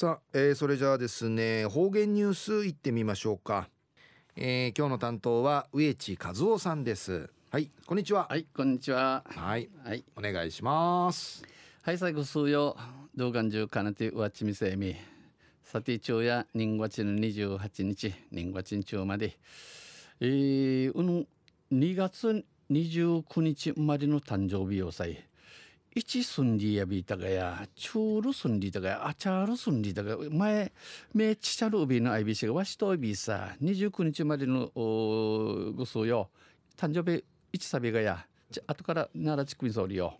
さあ、えー、それじゃあですね方言ニュースいってみましょうか、えー、今日の担当は植地和夫さんです。はいこんにちは。はいこんにちは。はい。はい。お願いします。はい最後数曜動画中かなてわちみせみさて昼夜人月の28日人月中まで。えー、うの2月29日生まれの誕生日をさえ一すんりやびたがや、チュールすんりたがや、あちゃるすんりたがや前、めちちゃるうびのあいびしがわしといびさ、29日までのごそよ、誕生日一さびがや、あとから奈良地区にそうりよ。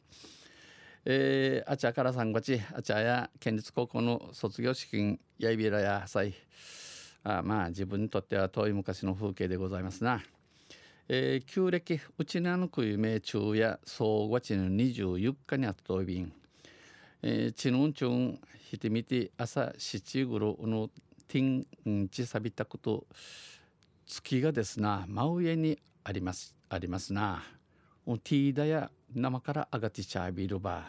えー、あちゃから3月、あちゃや県立高校の卒業式やいびらやさい。あまあ自分にとっては遠い昔の風景でございますな。えー、旧暦うちなのくいめ中や総合地の24日にあったとびん、ちぬんちゅんひてみて朝七ぐろのてんちさびたこと月がですな。真上にありますありますな。ティーダや生からあがてちゃびるば。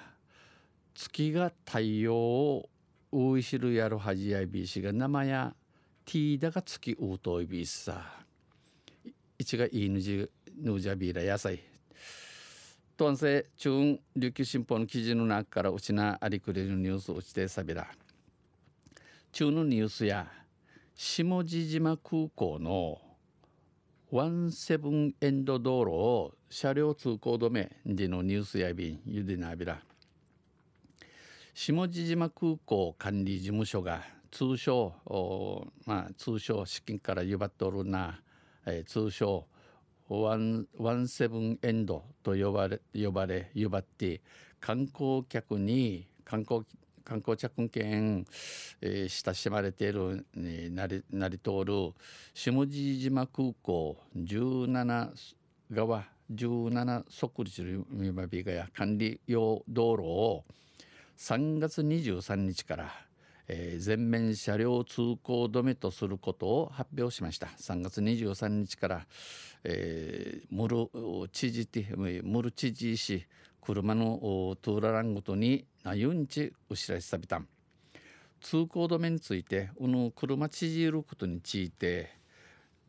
月が太陽をういしるやるはじやびしが生やティーダが月うといびさ。一がいいぬじぬじゃびら野菜とんせ中琉球新報の記事の中からうちなありくれるニュースうちてさびら中のニュースや下地島空港のワンセブンエンド道路を車両通行止めでのニュースやびんゆでなびら下地島空港管理事務所が通称まあ通称資金からゆばっとるなえー、通称ワンワンセブンエンドと呼ばれ呼ばれ呼ばって観光客に観光観光着券、えー、親しまれているになりなり通る下地島空港17側17即立の今ビガや管理用道路を3月23日からえー、全面車両通行止めとすることを発表しました。3月23日から、えー、ムル知事ムル知事し車のトゥーラランごとになゆんちうしらしさびたん。通行止めについてうぬ車知事ることについて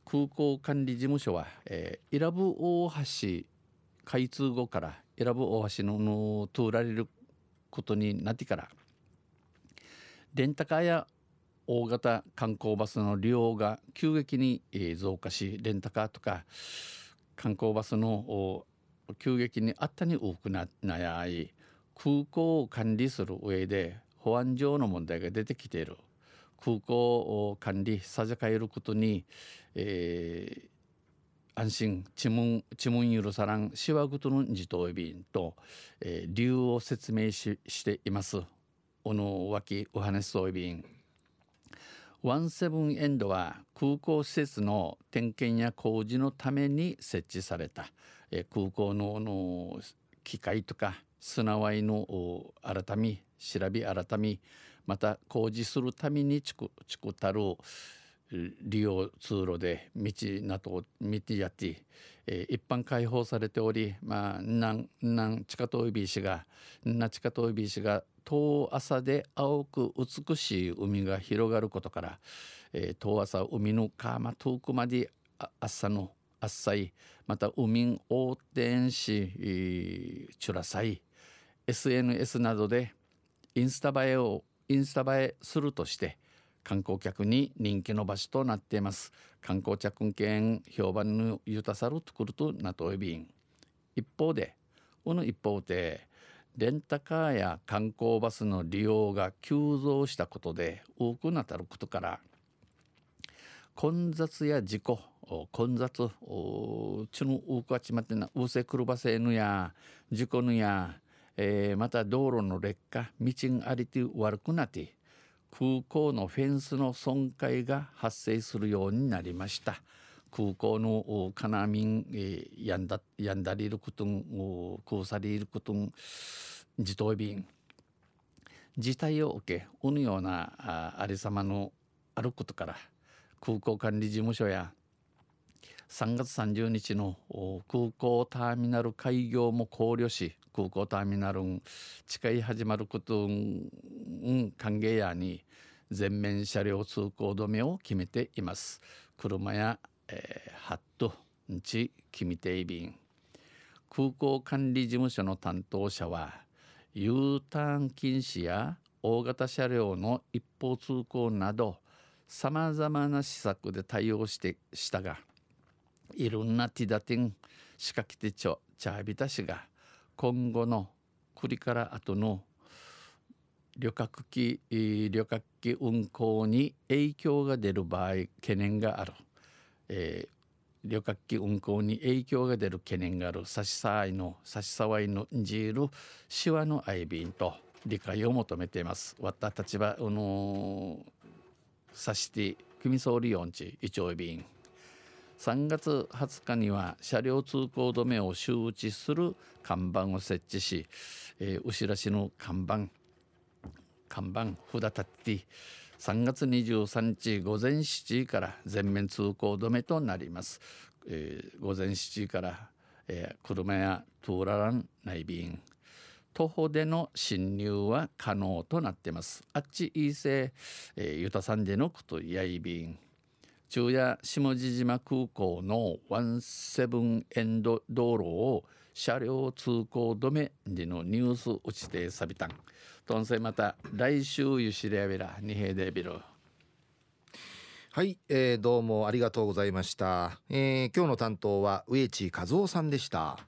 空港管理事務所は、えー、伊良部大橋開通後から伊良部大橋のの通られることになってからレンタカーや大型観光バスの利用が急激に増加しレンタカーとか観光バスの急激にあったに多くなやい空港を管理する上で保安上の問題が出てきている。空港管理さじかえることに、えー、安心知問許さらんしわぐとの自動便と、えー、理由を説明ししています。おの脇お話そうびん。ワンセブンエンドは空港施設の点検や工事のために設置された、え空港のの機械とか砂わいの改み調べ改みまた工事するためにちくちくたる利用通路で道など道やって、えー、一般開放されておりまあなんなん地下トイビー氏がな地下トイビー氏が遠浅で青く美しい海が広がることから、えー、遠浅海の川遠くまで朝のあっさいまた海横転しチュラサイ SNS などでインスタ映えをインスタ映えするとして観光客に人気の場所となっています。観光着券評判のゆたさるとくるとなとえびん一方でこの一方でレンタカーや観光バスの利用が急増したことで多くなたることから混雑や事故混雑ちの多く集まってなうせくるばせぬや事故ぬや、えー、また道路の劣化道がありて悪くなって空港のフェンスの損壊が発生するようになりました。空港のカナミン、え、やんだやんだりることん空さりることん自動便。事態を受けうぬようなあありさまのあることから空港管理事務所や3月30日の空港ターミナル開業も考慮し空港ターミナル近い始まることん歓迎やに全面車両通行止めを決めています。車や、えー、ハットんち決めてい便空港管理事務所の担当者は U ターン禁止や大型車両の一方通行などさまざまな施策で対応してしたがいろんなティダティン仕掛けてちょチャービタ氏が今後のこれから後の旅客機旅客機運航に影響が出る場合懸念がある、えー、旅客機運航に影響が出る懸念がある差し障いの差し障いのじる手話の愛便と理解を求めています。私たちはあのさして組総理音痴一応便。3月20日には車両通行止めを周知する看板を設置し、えー、後ろしの看板看板札立って3月23日午前7時から全面通行止めとなります、えー、午前7時から、えー、車やトーララン内便。徒歩での侵入は可能となっています。あっちいいせ、えー、ユタさんでのことやい便。中夜下地島空港のワンセブンエンド道路を車両通行止めでのニュース打ちてさびたん。とんせまた来週ゆしれやべらにへでびる。はい、えー、どうもありがとうございました。えー、今日の担当は植地和夫さんでした。